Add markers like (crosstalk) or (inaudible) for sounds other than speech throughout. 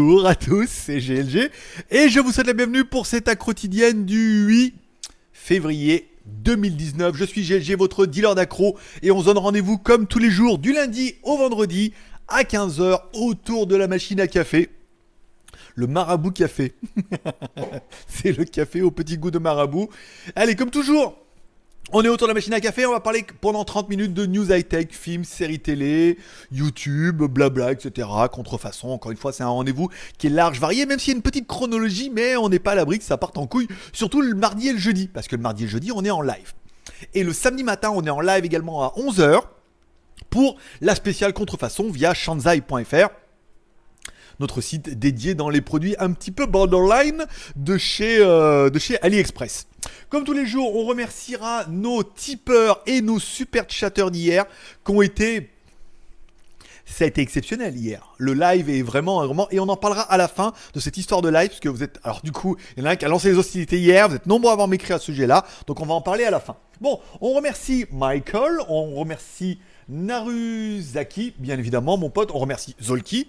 Bonjour à tous, c'est GLG et je vous souhaite la bienvenue pour cette accro quotidienne du 8 février 2019. Je suis GLG, votre dealer d'accro et on se donne rendez-vous comme tous les jours du lundi au vendredi à 15h autour de la machine à café. Le marabout café. (laughs) c'est le café au petit goût de marabout. Allez, comme toujours, on est autour de la machine à café, on va parler pendant 30 minutes de news high-tech, films, séries télé, YouTube, blabla, etc. Contrefaçon, encore une fois, c'est un rendez-vous qui est large, varié, même s'il y a une petite chronologie, mais on n'est pas à l'abri que ça parte en couille, surtout le mardi et le jeudi, parce que le mardi et le jeudi, on est en live. Et le samedi matin, on est en live également à 11h pour la spéciale contrefaçon via shanzai.fr notre site dédié dans les produits un petit peu borderline de chez, euh, de chez AliExpress. Comme tous les jours, on remerciera nos tipeurs et nos super chatteurs d'hier qui ont été ça a été exceptionnel hier. Le live est vraiment, vraiment, et on en parlera à la fin de cette histoire de live, parce que vous êtes, alors du coup, il y en a un qui a lancé les hostilités hier, vous êtes nombreux à avoir m'écrit à ce sujet-là, donc on va en parler à la fin. Bon, on remercie Michael, on remercie Naruzaki, bien évidemment, mon pote, on remercie Zolki,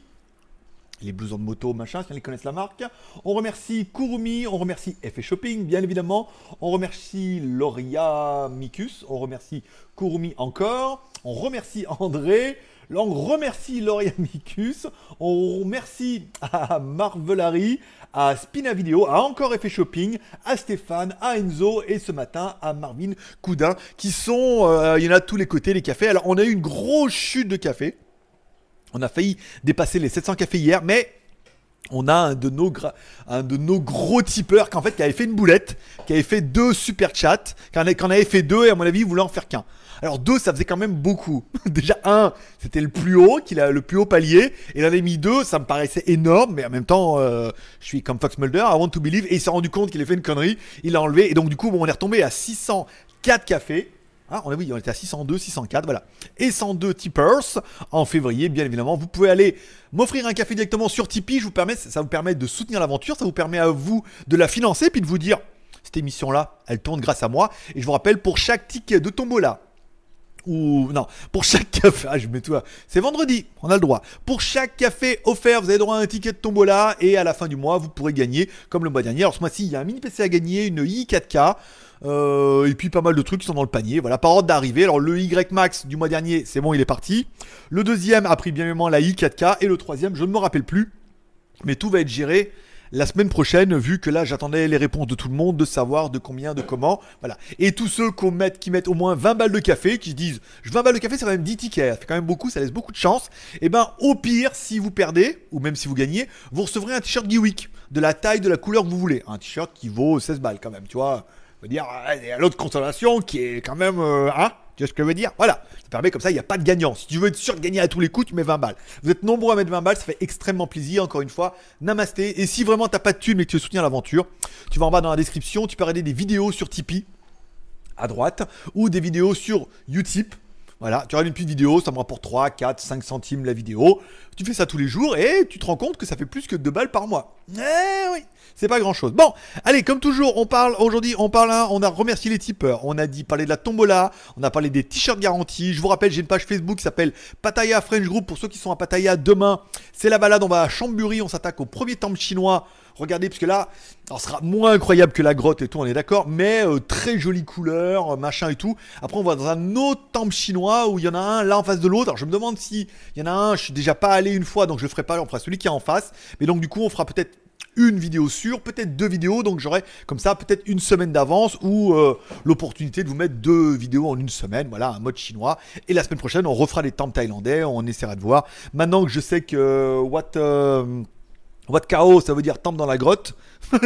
les blousons de moto, machin, si on les connaissent la marque. On remercie Kurumi, on remercie Effet Shopping, bien évidemment. On remercie Loria Mikus, on remercie Kurumi encore. On remercie André. On remercie Loria Mikus. On remercie à Marvelari, à Spina Video, à encore Effet Shopping, à Stéphane, à Enzo et ce matin à Marvin Coudin qui sont, euh, il y en a tous les côtés, les cafés. Alors on a eu une grosse chute de café. On a failli dépasser les 700 cafés hier, mais on a un de nos, gros tipeurs qui en qui avait fait une boulette, qui avait fait deux super chats, qui en, avait fait deux et à mon avis il voulait en faire qu'un. Alors deux ça faisait quand même beaucoup. (laughs) Déjà un c'était le plus haut, qu'il a le plus haut palier, et il avait mis deux, ça me paraissait énorme, mais en même temps euh, je suis comme Fox Mulder, I want to believe, et il s'est rendu compte qu'il avait fait une connerie, il l'a enlevé, et donc du coup on est retombé à 604 cafés. Ah, oui, on était à 602, 604, voilà. Et 102 tippers en février, bien évidemment. Vous pouvez aller m'offrir un café directement sur Tipeee. Je vous permets, ça vous permet de soutenir l'aventure, ça vous permet à vous de la financer, puis de vous dire, cette émission-là, elle tourne grâce à moi. Et je vous rappelle, pour chaque ticket de tombola, ou non, pour chaque café, ah, je mets tout, c'est vendredi, on a le droit. Pour chaque café offert, vous avez droit à un ticket de tombola et à la fin du mois, vous pourrez gagner, comme le mois dernier. Alors ce mois-ci, il y a un mini PC à gagner, une i4K, euh, et puis pas mal de trucs qui sont dans le panier. Voilà, par ordre d'arrivée. Alors le Y Max du mois dernier, c'est bon, il est parti. Le deuxième a pris bien évidemment la i4K. Et le troisième, je ne me rappelle plus. Mais tout va être géré la semaine prochaine, vu que là j'attendais les réponses de tout le monde, de savoir de combien, de comment. Voilà. Et tous ceux qui mettent, qui mettent au moins 20 balles de café, qui se disent 20 balles de café, c'est quand même 10 tickets, fait quand même beaucoup, ça laisse beaucoup de chance. Et eh ben au pire, si vous perdez, ou même si vous gagnez, vous recevrez un t-shirt Geewick, de la taille, de la couleur que vous voulez. Un t-shirt qui vaut 16 balles quand même, tu vois veux dire, il y l'autre consolation qui est quand même. Euh, hein tu vois ce que je veux dire? Voilà. Ça permet comme ça, il n'y a pas de gagnant. Si tu veux être sûr de gagner à tous les coups, tu mets 20 balles. Vous êtes nombreux à mettre 20 balles, ça fait extrêmement plaisir. Encore une fois, namasté. Et si vraiment t'as pas de thunes mais que tu veux soutenir l'aventure, tu vas en bas dans la description. Tu peux regarder des vidéos sur Tipeee à droite ou des vidéos sur Utip voilà, tu regardes une petite vidéo, ça me rapporte 3, 4, 5 centimes la vidéo. Tu fais ça tous les jours et tu te rends compte que ça fait plus que 2 balles par mois. Eh oui, c'est pas grand chose. Bon, allez, comme toujours, on parle aujourd'hui, on parle, on a remercié les tipeurs, on a dit parler de la tombola, on a parlé des t-shirts garantis. Je vous rappelle, j'ai une page Facebook qui s'appelle Pattaya French Group pour ceux qui sont à Pattaya demain. C'est la balade, on va à Chamburi, on s'attaque au premier temple chinois Regardez, parce que là, ça sera moins incroyable que la grotte et tout, on est d'accord, mais euh, très jolie couleur, euh, machin et tout. Après, on va dans un autre temple chinois où il y en a un là en face de l'autre. Alors, je me demande si il y en a un, je suis déjà pas allé une fois, donc je le ferai pas, on fera celui qui est en face. Mais donc, du coup, on fera peut-être une vidéo sur, peut-être deux vidéos, donc j'aurai comme ça peut-être une semaine d'avance ou euh, l'opportunité de vous mettre deux vidéos en une semaine, voilà, un mode chinois. Et la semaine prochaine, on refera les temples thaïlandais, on essaiera de voir. Maintenant que je sais que what What chaos, ça veut dire temple dans la grotte. (laughs)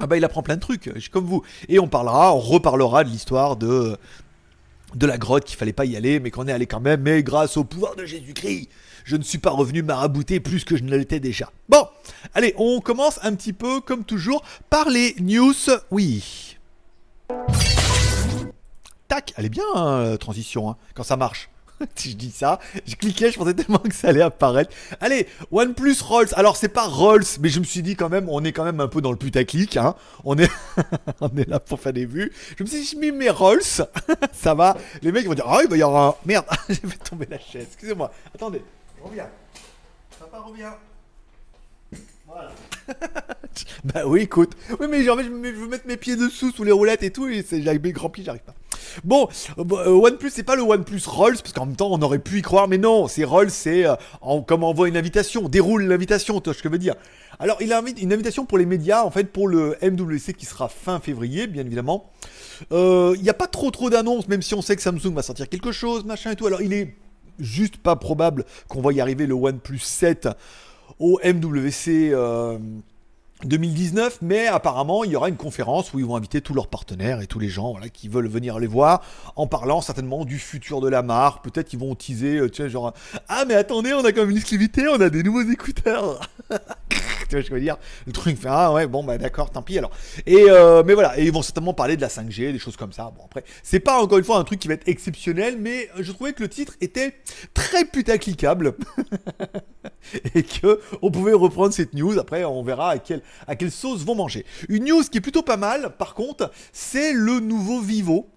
Ah bah il apprend plein de trucs, comme vous. Et on parlera, on reparlera de l'histoire de de la grotte qu'il fallait pas y aller, mais qu'on est allé quand même. Mais grâce au pouvoir de Jésus-Christ, je ne suis pas revenu marabouter plus que je ne l'étais déjà. Bon, allez, on commence un petit peu comme toujours par les news. Oui. Tac, elle est bien hein, transition hein, quand ça marche. (laughs) si je dis ça, je cliquais, je pensais tellement que ça allait apparaître. Allez, OnePlus Rolls. Alors c'est pas Rolls, mais je me suis dit quand même, on est quand même un peu dans le putaclic. Hein. On est, (laughs) on est là pour faire des vues. Je me suis dit, je mets mes Rolls, (laughs) ça va. Les mecs vont dire, ah il va y avoir un merde. J'ai fait tomber la chaise. Excusez-moi. Attendez, reviens. Papa revient. (laughs) Bah oui, écoute. Oui, mais genre, je, veux mettre mes pieds dessous sous les roulettes et tout, et avec mes grands pieds, j'arrive pas. Bon, euh, OnePlus, c'est pas le OnePlus Rolls, parce qu'en même temps, on aurait pu y croire, mais non, c'est Rolls, c'est euh, comme on envoie une invitation, déroule l'invitation, tu vois ce que je veux dire. Alors, il a une invitation pour les médias, en fait, pour le MWC qui sera fin février, bien évidemment. Euh, il n'y a pas trop trop d'annonces, même si on sait que Samsung va sortir quelque chose, machin et tout. Alors, il est juste pas probable qu'on va y arriver le OnePlus 7 au MWC. 2019, mais apparemment il y aura une conférence où ils vont inviter tous leurs partenaires et tous les gens voilà, qui veulent venir les voir en parlant certainement du futur de la marque. Peut-être qu'ils vont teaser, euh, tu sais, genre Ah, mais attendez, on a quand même une exclusivité, on a des nouveaux écouteurs. (laughs) tu vois ce que je veux dire? Le truc fait Ah, ouais, bon, bah d'accord, tant pis alors. Et euh, mais voilà, et ils vont certainement parler de la 5G, des choses comme ça. Bon, après, c'est pas encore une fois un truc qui va être exceptionnel, mais je trouvais que le titre était très putacliquable (laughs) (laughs) et que on pouvait reprendre cette news. Après, on verra à quel à quelle sauce vont manger. Une news qui est plutôt pas mal, par contre, c'est le nouveau Vivo.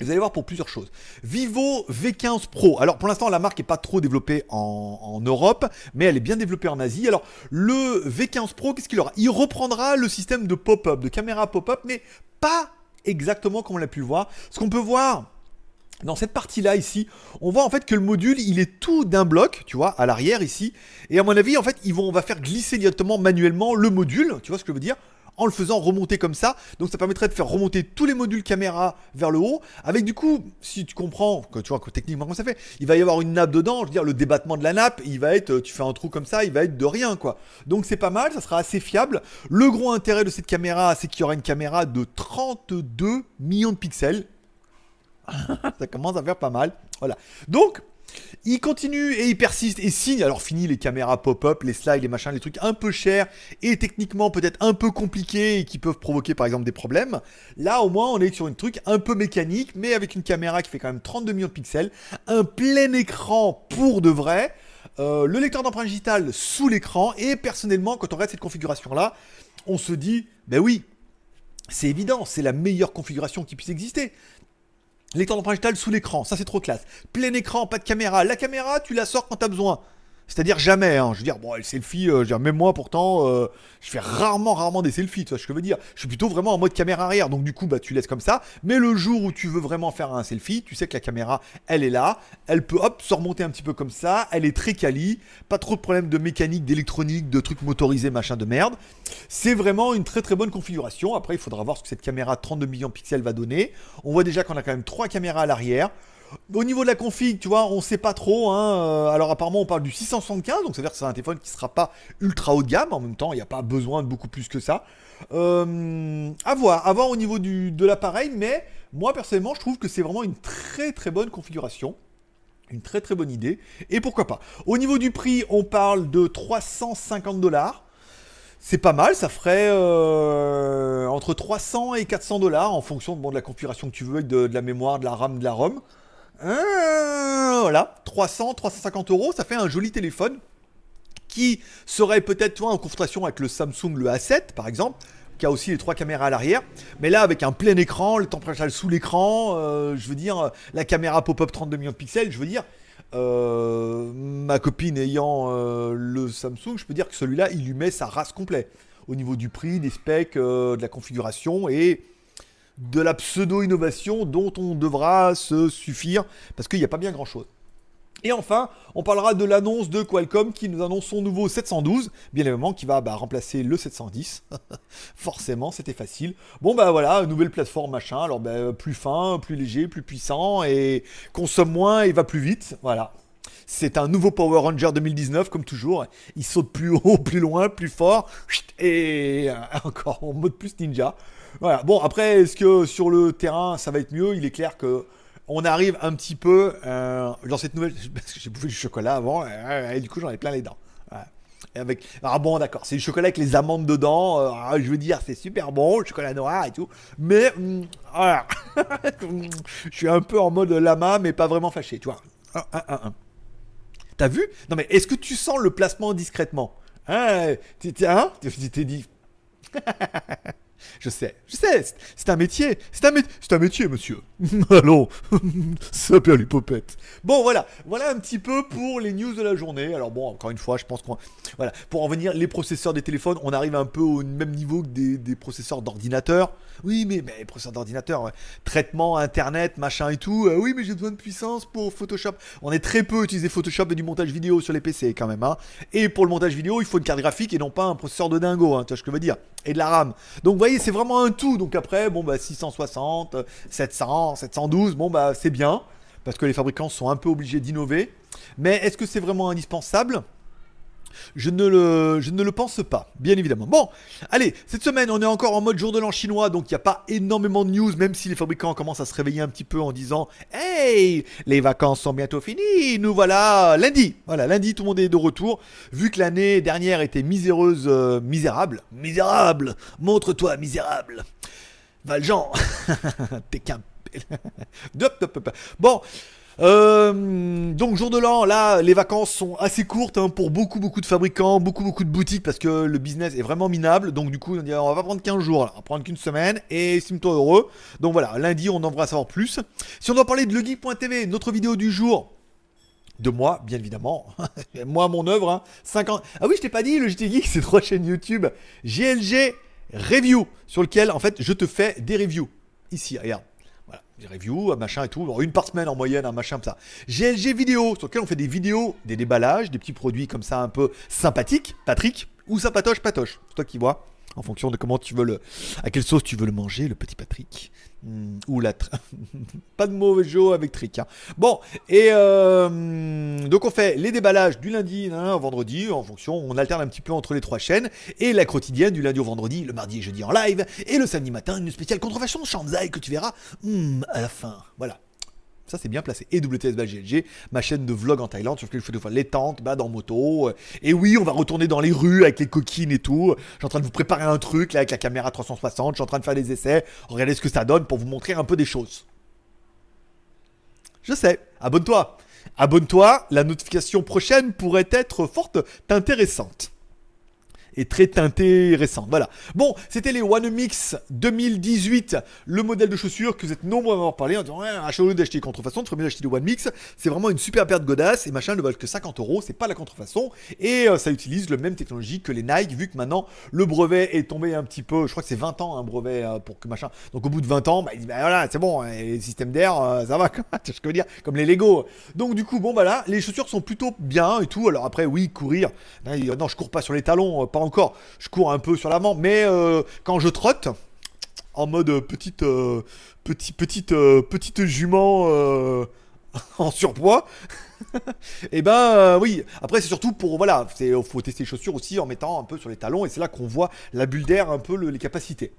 Vous allez voir pour plusieurs choses. Vivo V15 Pro. Alors pour l'instant, la marque n'est pas trop développée en, Europe, mais elle est bien développée en Asie. Alors le V15 Pro, qu'est-ce qu'il aura? Il reprendra le système de pop-up, de caméra pop-up, mais pas exactement comme on l'a pu voir. Ce qu'on peut voir, dans cette partie-là ici, on voit en fait que le module, il est tout d'un bloc, tu vois, à l'arrière ici. Et à mon avis, en fait, on va faire glisser directement manuellement le module, tu vois ce que je veux dire en le faisant remonter comme ça. Donc ça permettrait de faire remonter tous les modules caméra vers le haut. Avec du coup, si tu comprends, que tu vois que techniquement comment ça fait, il va y avoir une nappe dedans. Je veux dire, le débattement de la nappe, il va être, tu fais un trou comme ça, il va être de rien quoi. Donc c'est pas mal, ça sera assez fiable. Le gros intérêt de cette caméra, c'est qu'il y aura une caméra de 32 millions de pixels. (laughs) ça commence à faire pas mal. Voilà. Donc, il continue et il persiste et signe. Alors, fini les caméras pop-up, les slides, les machins, les trucs un peu chers et techniquement peut-être un peu compliqués et qui peuvent provoquer par exemple des problèmes. Là, au moins, on est sur un truc un peu mécanique, mais avec une caméra qui fait quand même 32 millions de pixels, un plein écran pour de vrai. Euh, le lecteur d'empreinte digitale sous l'écran et personnellement quand on regarde cette configuration là on se dit ben oui c'est évident, c'est la meilleure configuration qui puisse exister. Lecteur d'empreinte digitale sous l'écran, ça c'est trop classe. Plein écran, pas de caméra. La caméra, tu la sors quand t'as besoin. C'est-à-dire jamais, hein. je veux dire, bon, les selfies, euh, même moi pourtant, euh, je fais rarement, rarement des selfies, tu vois ce que je veux dire. Je suis plutôt vraiment en mode caméra arrière, donc du coup, bah, tu laisses comme ça. Mais le jour où tu veux vraiment faire un selfie, tu sais que la caméra, elle est là, elle peut, hop, se remonter un petit peu comme ça, elle est très quali, pas trop de problèmes de mécanique, d'électronique, de trucs motorisés, machin de merde. C'est vraiment une très très bonne configuration. Après, il faudra voir ce que cette caméra 32 millions de pixels va donner. On voit déjà qu'on a quand même trois caméras à l'arrière. Au niveau de la config, tu vois, on sait pas trop. Hein. Euh, alors apparemment, on parle du 675, donc ça veut dire que c'est un téléphone qui sera pas ultra haut de gamme. En même temps, il n'y a pas besoin de beaucoup plus que ça. Euh, à voir, à au niveau de l'appareil, mais moi personnellement, je trouve que c'est vraiment une très très bonne configuration. Une très très bonne idée. Et pourquoi pas. Au niveau du prix, on parle de 350 dollars. C'est pas mal, ça ferait euh, entre 300 et 400 dollars en fonction de, la configuration que tu veux, de, la mémoire, de la RAM, de la ROM. Euh, voilà, 300, 350 euros, ça fait un joli téléphone qui serait peut-être en confrontation avec le Samsung le A7 par exemple, qui a aussi les trois caméras à l'arrière, mais là avec un plein écran, le température sous l'écran, euh, je veux dire la caméra pop-up 32 millions de pixels, je veux dire euh, ma copine ayant le Samsung, je peux dire que celui-là il lui met sa race complète. Au niveau du prix, des specs, de la configuration et de la pseudo-innovation dont on devra se suffire parce qu'il n'y a pas bien grand-chose. Et enfin, on parlera de l'annonce de Qualcomm qui nous annonce son nouveau 712, bien évidemment, qui va bah, remplacer le 710. (laughs) Forcément, c'était facile. Bon, bah voilà, nouvelle plateforme, machin. Alors, bah, plus fin, plus léger, plus puissant et consomme moins et va plus vite. Voilà. C'est un nouveau Power Ranger 2019, comme toujours. Il saute plus (laughs) haut, plus loin, plus fort. Et (laughs) encore en mode plus ninja. Voilà. Bon, après, est-ce que sur le terrain, ça va être mieux? Il est clair que on arrive un petit peu euh, dans cette nouvelle. (laughs) Parce que j'ai bouffé du chocolat avant, et, du coup, j'en ai plein les dents. avec... Ah bon, d'accord, c'est du chocolat avec les amandes dedans. Euh, ah, je veux dire, c'est super bon, le chocolat noir et tout. Mais, mm, voilà. (laughs) je suis un peu en mode lama, mais pas vraiment fâché, tu vois. T'as vu? Non, mais est-ce que tu sens le placement discrètement? Hein? T'es hein? dit. (laughs) Je sais, je sais, c'est un métier, c'est un, un métier, monsieur. (laughs) Allons, ça perd les popettes. Bon, voilà, voilà un petit peu pour les news de la journée. Alors bon, encore une fois, je pense qu'on, voilà, pour en venir, les processeurs des téléphones, on arrive un peu au même niveau que des, processeurs d'ordinateur. Oui, mais, mais processeurs d'ordinateur, traitement, internet, machin et tout. Euh, oui, mais j'ai besoin de puissance pour Photoshop. On est très peu utilisé Photoshop et du montage vidéo sur les PC quand même. Hein. Et pour le montage vidéo, il faut une carte graphique et non pas un processeur de dingo. Hein, tu vois ce que je veux dire Et de la RAM. Donc vous voyez, c'est vraiment un tout. Donc après, bon bah 660, 700, 712, bon bah c'est bien. Parce que les fabricants sont un peu obligés d'innover. Mais est-ce que c'est vraiment indispensable? Je ne, le, pense pas, bien évidemment. Bon, allez, cette semaine, on est encore en mode jour de l'an chinois, donc il n'y a pas énormément de news, même si les fabricants commencent à se réveiller un petit peu en disant Hey, les vacances sont bientôt finies, nous voilà lundi. Voilà, lundi, tout le monde est de retour. Vu que l'année dernière était miséreuse, euh, misérable, misérable, montre-toi misérable. Valjean, (laughs) t'es qu'un. (laughs) bon. Euh, donc jour de l'an, là, les vacances sont assez courtes hein, pour beaucoup beaucoup de fabricants, beaucoup beaucoup de boutiques parce que le business est vraiment minable. Donc du coup, on, dit, on va prendre 15 jours, là. on va prendre qu'une semaine et sim-toi heureux. Donc voilà, lundi, on en va savoir plus. Si on doit parler de legeek.tv, notre vidéo du jour, de moi, bien évidemment. (laughs) moi, mon œuvre, 50. Hein. Ah oui, je t'ai pas dit, le JT Geek, c'est trois chaînes YouTube. GLG Review, sur lequel, en fait, je te fais des reviews. Ici, regarde des reviews, machin et tout, une par semaine en moyenne, un machin comme ça. GLG vidéo, sur lequel on fait des vidéos, des déballages, des petits produits comme ça un peu sympathiques, Patrick, ou ça patoche, patoche, c'est toi qui vois, en fonction de comment tu veux le, à quelle sauce tu veux le manger, le petit Patrick. Hmm, ou la (laughs) pas de mauvais jeu avec trick. Hein. Bon, et euh, donc on fait les déballages du lundi au vendredi, en fonction, on alterne un petit peu entre les trois chaînes, et la quotidienne du lundi au vendredi, le mardi et jeudi en live, et le samedi matin, une spéciale contrefaçon Shanzai que tu verras hmm, à la fin. Voilà. Ça, c'est bien placé. Et WTS ma chaîne de vlog en Thaïlande, sur laquelle je fais des fois les tentes, bah, dans moto. Et oui, on va retourner dans les rues avec les coquines et tout. Je suis en train de vous préparer un truc là avec la caméra 360. Je suis en train de faire des essais. Regardez ce que ça donne pour vous montrer un peu des choses. Je sais. Abonne-toi. Abonne-toi. La notification prochaine pourrait être forte intéressante et très teintée récente. Voilà. Bon, c'était les One Mix 2018, le modèle de chaussures que vous êtes nombreux à m'avoir parlé en disant ouais, achat lieu d'acheter contrefaçon, tu ferais mieux d'acheter les One Mix. C'est vraiment une super paire de godasses et machin ne valent que 50 euros, c'est pas la contrefaçon et euh, ça utilise le même technologie que les Nike vu que maintenant le brevet est tombé un petit peu, je crois que c'est 20 ans un brevet euh, pour que machin. Donc au bout de 20 ans, bah, il dit bah voilà, c'est bon, hein, les systèmes d'air, euh, ça va, (laughs) que je veux dire, comme les Lego. Donc du coup, bon bah là, les chaussures sont plutôt bien et tout. Alors après, oui, courir. Non, je cours pas sur les talons, pas encore. Je cours un peu sur l'avant, mais euh, quand je trotte, en mode petite, euh, petite, petite, euh, petite jument (laughs) en surpoids, et (laughs) eh ben oui. Après, c'est surtout pour voilà, c'est faut tester les chaussures aussi en mettant un peu sur les talons, et c'est là qu'on voit la bulle d'air, un peu les capacités.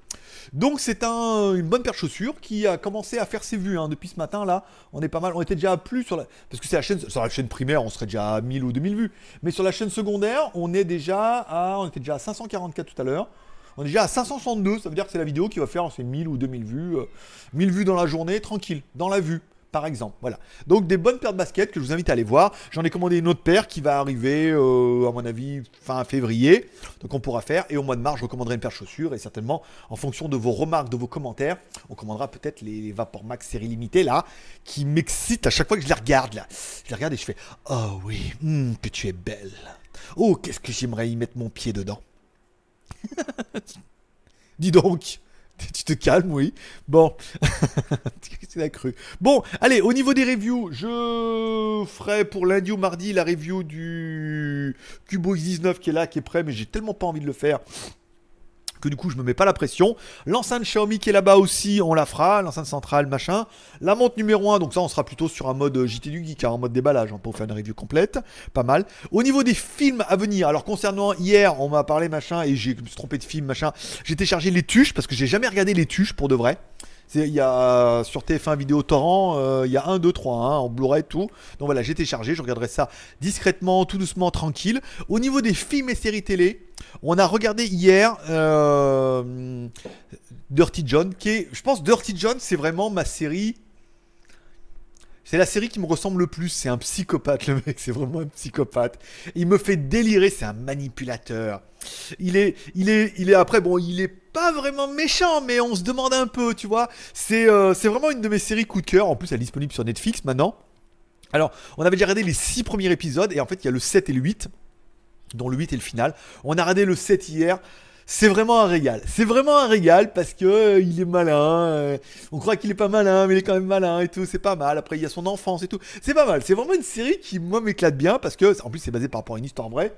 Donc c'est un, une bonne paire de chaussures qui a commencé à faire ses vues hein. depuis ce matin là. On est pas mal, on était déjà plus sur la parce que c'est la chaîne sur la chaîne primaire, on serait déjà à 1000 ou 2000 vues. Mais sur la chaîne secondaire, on est déjà à on était déjà à 544 tout à l'heure. On est déjà à 562, ça veut dire que c'est la vidéo qui va faire c'est 1000 ou 2000 vues, 1000 euh, vues dans la journée, tranquille, dans la vue par exemple. Voilà. Donc des bonnes paires de baskets que je vous invite à aller voir. J'en ai commandé une autre paire qui va arriver, euh, à mon avis, fin février. Donc on pourra faire. Et au mois de mars, je recommanderai une paire de chaussures. Et certainement, en fonction de vos remarques, de vos commentaires, on commandera peut-être les Vapor Max série limitée là, qui m'excitent à chaque fois que je les regarde là. Je les regarde et je fais Oh oui, hmm, que tu es belle. Oh, qu'est-ce que j'aimerais y mettre mon pied dedans. (laughs) Dis donc. (laughs) Tu te calmes, oui. Bon, (laughs) la cru? Bon, allez, au niveau des reviews, je ferai pour lundi ou mardi la review du Cubo X19 qui est là, qui est prêt, mais j'ai tellement pas envie de le faire que du coup je me mets pas la pression. L'enceinte Xiaomi qui est là-bas aussi, on la fera, l'enceinte centrale, machin. La montre numéro 1, donc ça on sera plutôt sur un mode JT du Geek, hein, en mode déballage, hein, pour faire une review complète, pas mal. Au niveau des films à venir, alors concernant hier, on m'a parlé machin, et j'ai trompé de film, machin, j'ai téléchargé les tuches, parce que j'ai jamais regardé les tuches pour de vrai. Y a sur TF1 vidéo torrent, euh, il y a 1, 2, 3, en Blu-ray, tout. Donc voilà, j'ai téléchargé, je regarderai ça discrètement, tout doucement, tranquille. Au niveau des films et séries télé, on a regardé hier euh, Dirty John, qui est, je pense, Dirty John, c'est vraiment ma série. C'est la série qui me ressemble le plus. C'est un psychopathe, le mec. (laughs) C'est vraiment un psychopathe. Il me fait délirer. C'est un manipulateur. Il est, il est, il est. Après, bon, il est pas vraiment méchant, mais on se demande un peu, tu vois. C'est euh, c'est vraiment une de mes séries coup de cœur. En plus, elle est disponible sur Netflix maintenant. Alors, on avait déjà regardé les 6 premiers épisodes, et en fait, il y a le 7 et le 8, dont le 8 est le final. On a regardé le 7 hier. C'est vraiment un régal. C'est vraiment un régal parce que euh, il est malin. euh, on croit qu'il est pas malin, mais il est quand même malin et tout. C'est pas mal. Après, il y a son enfance et tout. C'est pas mal. C'est vraiment une série qui, moi, m'éclate bien parce que, en plus, c'est basé par rapport à une histoire vraie.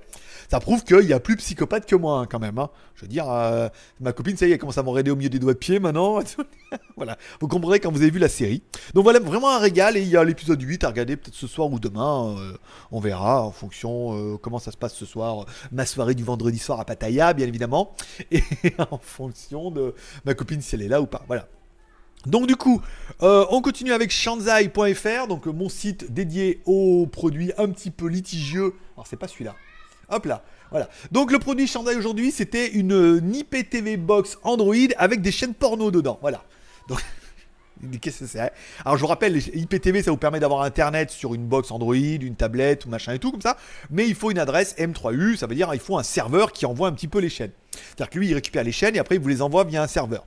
Ça prouve qu'il y a plus psychopathe que moi, hein, quand même. hein. Je veux dire, euh, ma copine, ça y est, elle commence à m'enraider au milieu des doigts de pied maintenant. (laughs) voilà. Vous comprendrez quand vous avez vu la série. Donc voilà, vraiment un régal. Et il y a l'épisode 8 à regarder peut-être ce soir ou demain. euh, on verra en fonction euh, comment ça se passe ce soir. Ma soirée du vendredi soir à Pattaya, bien évidemment. (laughs) Et en fonction de ma copine si elle est là ou pas. Voilà. Donc du coup, euh, on continue avec shanzai.fr, donc mon site dédié aux produits un petit peu litigieux. Alors c'est pas celui-là. Hop là, voilà. Donc le produit Shanzai aujourd'hui, c'était une IPTV box Android avec des chaînes porno dedans. Voilà. Donc (laughs) Qu'est-ce que c'est Alors je vous rappelle, IPTV ça vous permet d'avoir internet sur une box Android, une tablette machin et tout comme ça, mais il faut une adresse M3U, ça veut dire il faut un serveur qui envoie un petit peu les chaînes. C'est-à-dire que lui il récupère les chaînes et après il vous les envoie via un serveur.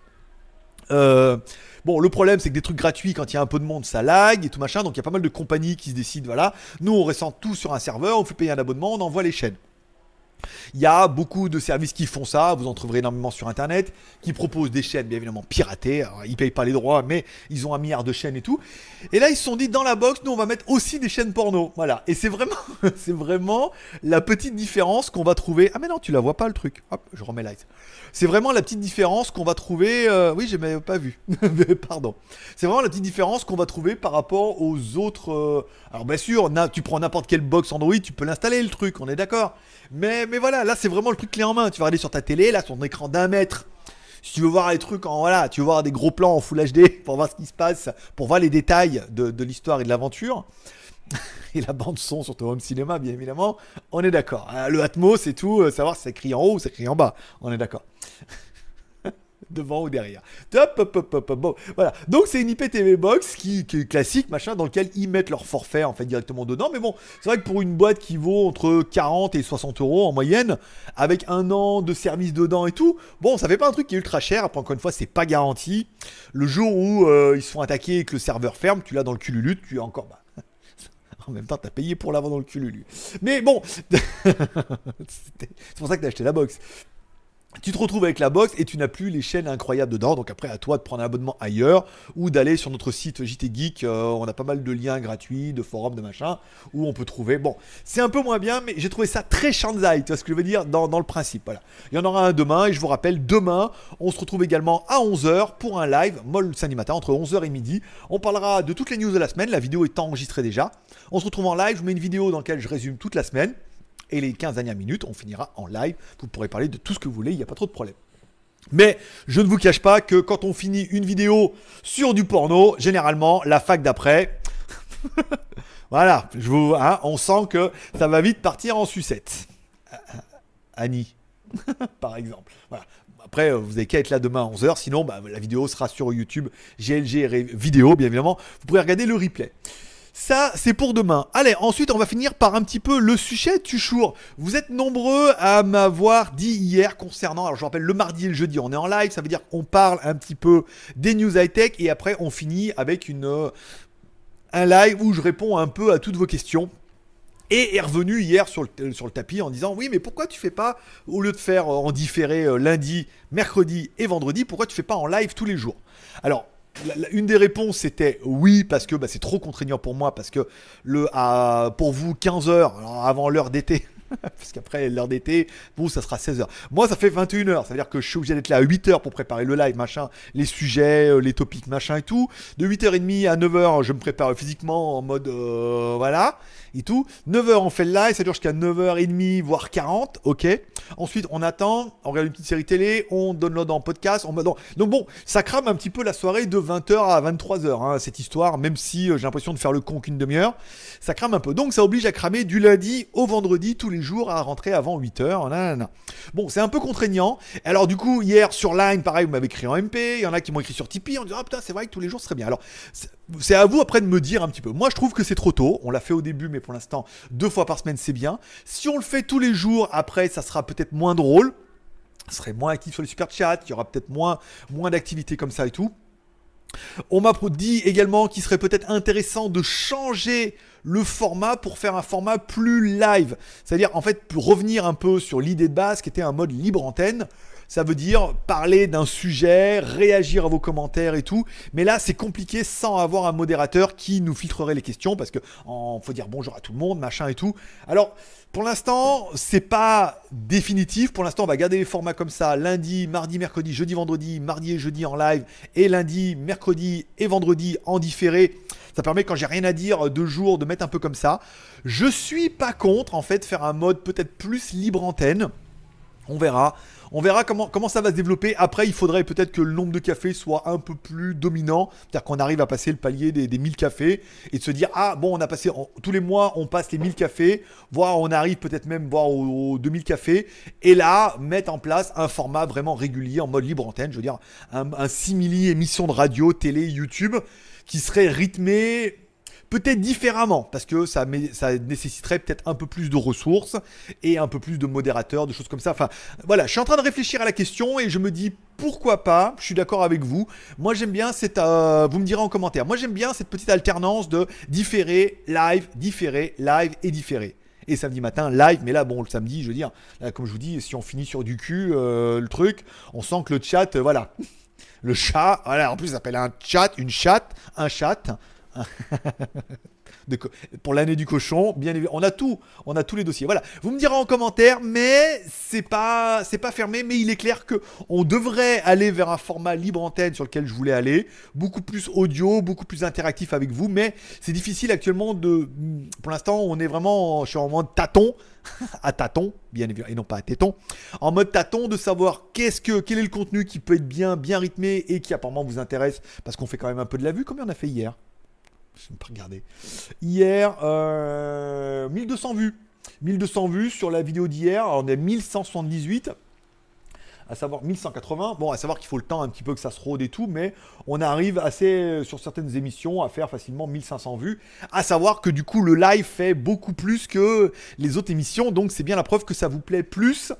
Euh, bon, le problème, c'est que des trucs gratuits, quand il y a un peu de monde, ça lag et tout machin. Donc il y a pas mal de compagnies qui se décident, voilà. Nous, on ressent tout sur un serveur, on fait payer un abonnement, on envoie les chaînes. Il y a beaucoup de services qui font ça, vous en trouverez énormément sur internet, qui proposent des chaînes bien évidemment piratées. Alors, ils payent pas les droits, mais ils ont un milliard de chaînes et tout. Et là, ils se sont dit dans la box, nous on va mettre aussi des chaînes porno. Voilà. Et c'est vraiment, (laughs) c'est vraiment la petite différence qu'on va trouver. Ah mais non, tu la vois pas le truc. Hop, je remets live. C'est vraiment la petite différence qu'on va trouver. euh, Oui, j'ai même pas vu. (laughs) Pardon. C'est vraiment la petite différence qu'on va trouver par rapport aux autres. euh, Alors bien sûr, tu prends n'importe quelle box Android, tu peux l'installer le truc, on est d'accord. Mais, mais voilà, là c'est vraiment le truc clé en main. Tu vas regarder sur ta télé, là ton écran d'un mètre. Si tu veux voir les trucs en voilà, tu veux voir des gros plans en Full HD pour voir ce qui se passe, pour voir les détails de, de l'histoire et de l'aventure. (laughs) et la bande son sur ton home cinéma, bien évidemment, on est d'accord. Euh, Le Atmos et tout, euh, savoir si ça crie en haut ou ça crie en bas, on est d'accord. Devant ou derrière. Top, hop, hop, hop, hop. Voilà. Donc c'est une IPTV box qui, est classique, machin, dans lequel ils mettent leur forfait en fait directement dedans. Mais bon, c'est vrai que pour une boîte qui vaut entre 40 et 60 euros en moyenne, avec un an de service dedans et tout, bon, ça fait pas un truc qui est ultra cher. Après, encore une fois, c'est pas garanti. Le jour où euh, ils se font attaquer et que le serveur ferme, tu l'as dans le cululu, tu as encore. bah, (laughs) en même temps, t'as payé pour l'avoir dans le cululu. Mais bon, (laughs) c'est pour ça que t'as acheté la box. Tu te retrouves avec la box et tu n'as plus les chaînes incroyables dedans. Donc après, à toi de prendre un abonnement ailleurs ou d'aller sur notre site JT Geek. euh, on a pas mal de liens gratuits, de forums, de machin, où on peut trouver. Bon, c'est un peu moins bien, mais j'ai trouvé ça très Shanzai. Tu vois ce que je veux dire dans, le principe. Voilà. Il y en aura un demain et je vous rappelle, demain, on se retrouve également à 11h pour un live, molle samedi matin, entre 11h et midi. On parlera de toutes les news de la semaine. La vidéo est enregistrée déjà. On se retrouve en live. Je vous mets une vidéo dans laquelle je résume toute la semaine. Et les 15 dernières minutes, on finira en live. Vous pourrez parler de tout ce que vous voulez, il n'y a pas trop de problème. Mais je ne vous cache pas que quand on finit une vidéo sur du porno, généralement, la fac d'après, (laughs) voilà, je vous, hein, on sent que ça va vite partir en sucette. Annie, (laughs) par exemple. Voilà. Après, euh, vous avez qu'à être là demain à 11h, sinon bah, la vidéo sera sur YouTube GLG vidéo, bien évidemment. Vous pourrez regarder le replay. Ça, c'est pour demain. Allez, ensuite, on va finir par un petit peu le sujet du jour. Vous êtes nombreux à m'avoir dit hier concernant, alors je rappelle, le mardi et le jeudi, on est en live, ça veut dire qu'on parle un petit peu des news high-tech et après, on finit avec une, euh, un live où je réponds un peu à toutes vos questions. Et est revenu hier sur le, sur le tapis en disant oui mais pourquoi tu fais pas au lieu de faire euh, en différé euh, lundi, mercredi et vendredi pourquoi tu fais pas en live tous les jours? Alors une des réponses c'était oui parce que bah, c'est trop contraignant pour moi parce que le à, pour vous 15 heures avant l'heure d'été (laughs) parce qu'après l'heure d'été vous ça sera 16 heures. Moi ça fait 21 heures ça veut dire que je suis obligé d'être là à 8 heures pour préparer le live machin les sujets euh, les topics machin et tout. De 8h30 à 9h je me prépare physiquement en mode euh, voilà et tout. 9h on fait le live ça dure jusqu'à 9h30 voire 40 ok. Ensuite on attend on regarde une petite série télé on download en podcast on donc, bon ça crame un petit peu la soirée de 20h à 23h hein, cette histoire même si euh, j'ai l'impression de faire le con qu'une demi-heure. Ça crame un peu. Donc ça oblige à cramer du lundi au vendredi tous les jours à rentrer avant 8h nanana. bon c'est un peu contraignant. Alors du coup hier sur Line pareil vous m'avez écrit en MP il y en a qui m'ont écrit sur Tipeee en disant ah putain c'est vrai que tous les jours ce serait bien. Alors c'est- à vous après de me dire un petit peu moi je trouve que c'est trop tôt on l'a fait au début mais pour l'instant deux fois par semaine c'est bien si on le fait tous les jours après ça sera peut-être moins drôle serait moins actif sur les super chats, il y aura peut-être moins, moins d'activités comme ça et tout. On m'a dit également qu'il serait peut-être intéressant de changer le format pour faire un format plus live. C'est-à-dire en fait revenir un peu sur l'idée de base qui était un mode libre antenne. Ça veut dire parler d'un sujet, réagir à vos commentaires et tout. Mais là, c'est compliqué sans avoir un modérateur qui nous filtrerait les questions parce que faut dire bonjour à tout le monde, machin et tout. Alors, pour l'instant, c'est pas définitif. Pour l'instant, on va garder les formats comme ça lundi, mardi, mercredi, jeudi, vendredi, mardi et jeudi en live et lundi, mercredi et vendredi en différé. Ça permet quand j'ai rien à dire deux jours de mettre un peu comme ça. Je suis pas contre en fait faire un mode peut-être plus libre antenne. On verra. On verra comment, comment ça va se développer. Après, il faudrait peut-être que le nombre de cafés soit un peu plus dominant. C'est-à-dire qu'on arrive à passer le palier des, des, 1000 cafés et de se dire Ah, bon, on a passé tous les mois, on passe les 1000 cafés, voire on arrive peut-être même voir aux, 2000 cafés. Et là, mettre en place un format vraiment régulier en mode libre antenne. Je veux dire, un, un simili émission de radio, télé, YouTube qui serait rythmé peut-être différemment, parce que ça, nécessiterait peut-être un peu plus de ressources et un peu plus de modérateurs, de choses comme ça. Enfin, voilà, je suis en train de réfléchir à la question et je me dis pourquoi pas, je suis d'accord avec vous. Moi j'aime bien cette, euh, vous me direz en commentaire, moi j'aime bien cette petite alternance de différé, live, différé, live et différé et samedi matin live. Mais là, bon, le samedi, je veux dire, comme je vous dis, si on finit sur du cul, euh, le truc, on sent que le chat, euh, voilà. (laughs) Le chat, voilà, en plus, ça s'appelle un chat, une chatte, un chat. Pour l'année du cochon, bien évidemment, on a tout, on a tous les dossiers. Voilà, vous me direz en commentaire, mais c'est pas, c'est pas fermé, mais il est clair que on devrait aller vers un format libre antenne sur lequel je voulais aller, beaucoup plus audio, beaucoup plus interactif avec vous, mais c'est difficile actuellement de, pour l'instant, on est vraiment, je suis en mode tâton, (laughs) à tâton, bien évidemment, et non pas à téton, en mode tâton de savoir qu'est-ce que, quel est le contenu qui peut être bien, bien rythmé et qui apparemment vous intéresse, parce qu'on fait quand même un peu de la vue, combien on a fait hier (laughs) je ne pas regarder. Hier, 1200 euh, vues. 1200 vues sur la vidéo d'hier. On est 1178 à savoir 1180. Bon, à savoir qu'il faut le temps un petit peu que ça se rôde et tout, mais on arrive assez sur certaines émissions à faire facilement 1500 vues. À savoir que du coup, le live fait beaucoup plus que les autres émissions, donc c'est bien la preuve que ça vous plaît plus.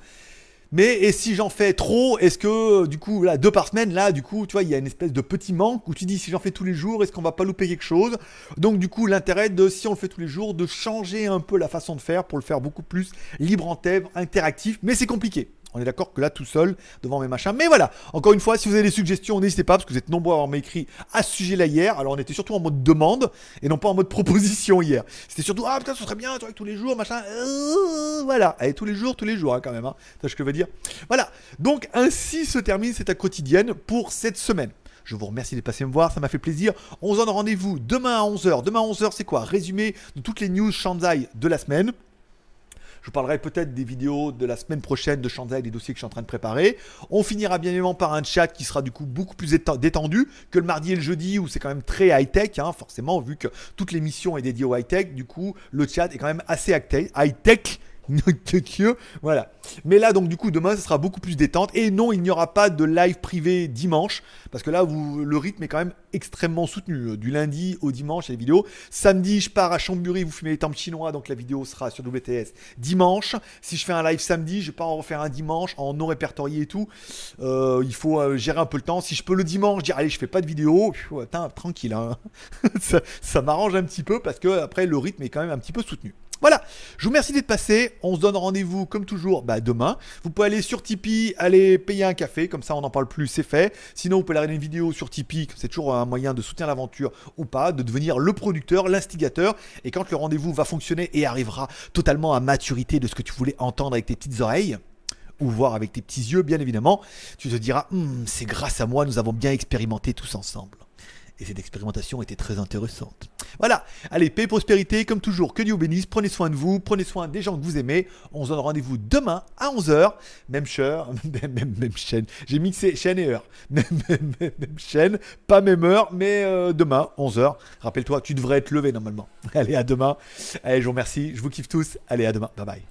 Mais et si j'en fais trop, est-ce que du coup, là, deux par semaine, là, du coup, tu vois, il y a une espèce de petit manque où tu dis si j'en fais tous les jours, est-ce qu'on va pas louper quelque chose? Donc du coup, l'intérêt de si on le fait tous les jours, de changer un peu la façon de faire pour le faire beaucoup plus libre en thème, interactif, mais c'est compliqué. On est d'accord que là, tout seul, devant mes machins. Mais voilà, encore une fois, si vous avez des suggestions, n'hésitez pas, parce que vous êtes nombreux à avoir écrit à ce sujet-là hier. Alors, on était surtout en mode demande et non pas en mode (laughs) proposition hier. C'était surtout, ah putain, ce serait bien, tous les jours, machin. Euh, voilà, allez, tous les jours, tous les jours, hein, quand même. Hein. ce que je veux dire? Voilà, donc ainsi se termine cette quotidienne pour cette semaine. Je vous remercie de passer me voir, ça m'a fait plaisir. On se donne rendez-vous demain à 11h. Demain à 11h, c'est quoi? Résumé de toutes les news Shanzai de la semaine. Je parlerai peut-être des vidéos de la semaine prochaine de Shanzai, des dossiers que je suis en train de préparer. On finira bien évidemment par un chat qui sera du coup beaucoup plus détendu que le mardi et le jeudi où c'est quand même très high-tech, hein, forcément, vu que toute l'émission est dédiée au high-tech. Du coup, le chat est quand même assez high-tech voilà. Mais là, donc, du coup, demain, ce sera beaucoup plus détente. Et non, il n'y aura pas de live privé dimanche. Parce que là, vous, le rythme est quand même extrêmement soutenu. Euh, du lundi au dimanche, il vidéos. Samedi, je pars à Chambéry, vous fumez les temples chinois. Donc, la vidéo sera sur WTS dimanche. Si je fais un live samedi, je vais pas en refaire un dimanche en non répertorié et tout. Euh, il faut euh, gérer un peu le temps. Si je peux le dimanche dire, allez, je fais pas de vidéo, tranquille. Hein. (laughs) ça, ça m'arrange un petit peu parce que après, le rythme est quand même un petit peu soutenu. Voilà, je vous remercie d'être passé. On se donne rendez-vous comme toujours bah, demain. Vous pouvez aller sur Tipeee, aller payer un café, comme ça on n'en parle plus, c'est fait. Sinon, vous pouvez regarder une vidéo sur Tipeee, c'est toujours un moyen de soutenir l'aventure ou pas, de devenir le producteur, l'instigateur. Et quand le rendez-vous va fonctionner et arrivera totalement à maturité de ce que tu voulais entendre avec tes petites oreilles, ou voir avec tes petits yeux, bien évidemment, tu te diras, hum, c'est grâce à moi, nous avons bien expérimenté tous ensemble. Et cette expérimentation était très intéressante. Voilà, allez, paix et prospérité, comme toujours, que Dieu vous bénisse, prenez soin de vous, prenez soin des gens que vous aimez. On se donne rendez-vous demain à 11h, même chaîne, (laughs) même, même, chaîne, j'ai mixé chaîne et heure, (laughs) même, chaîne, pas même heure, mais euh, demain, 11h. Rappelle-toi, tu devrais être levé normalement. (laughs) Allez, à demain. Allez, je vous remercie, je vous kiffe tous. Allez, à demain, bye bye.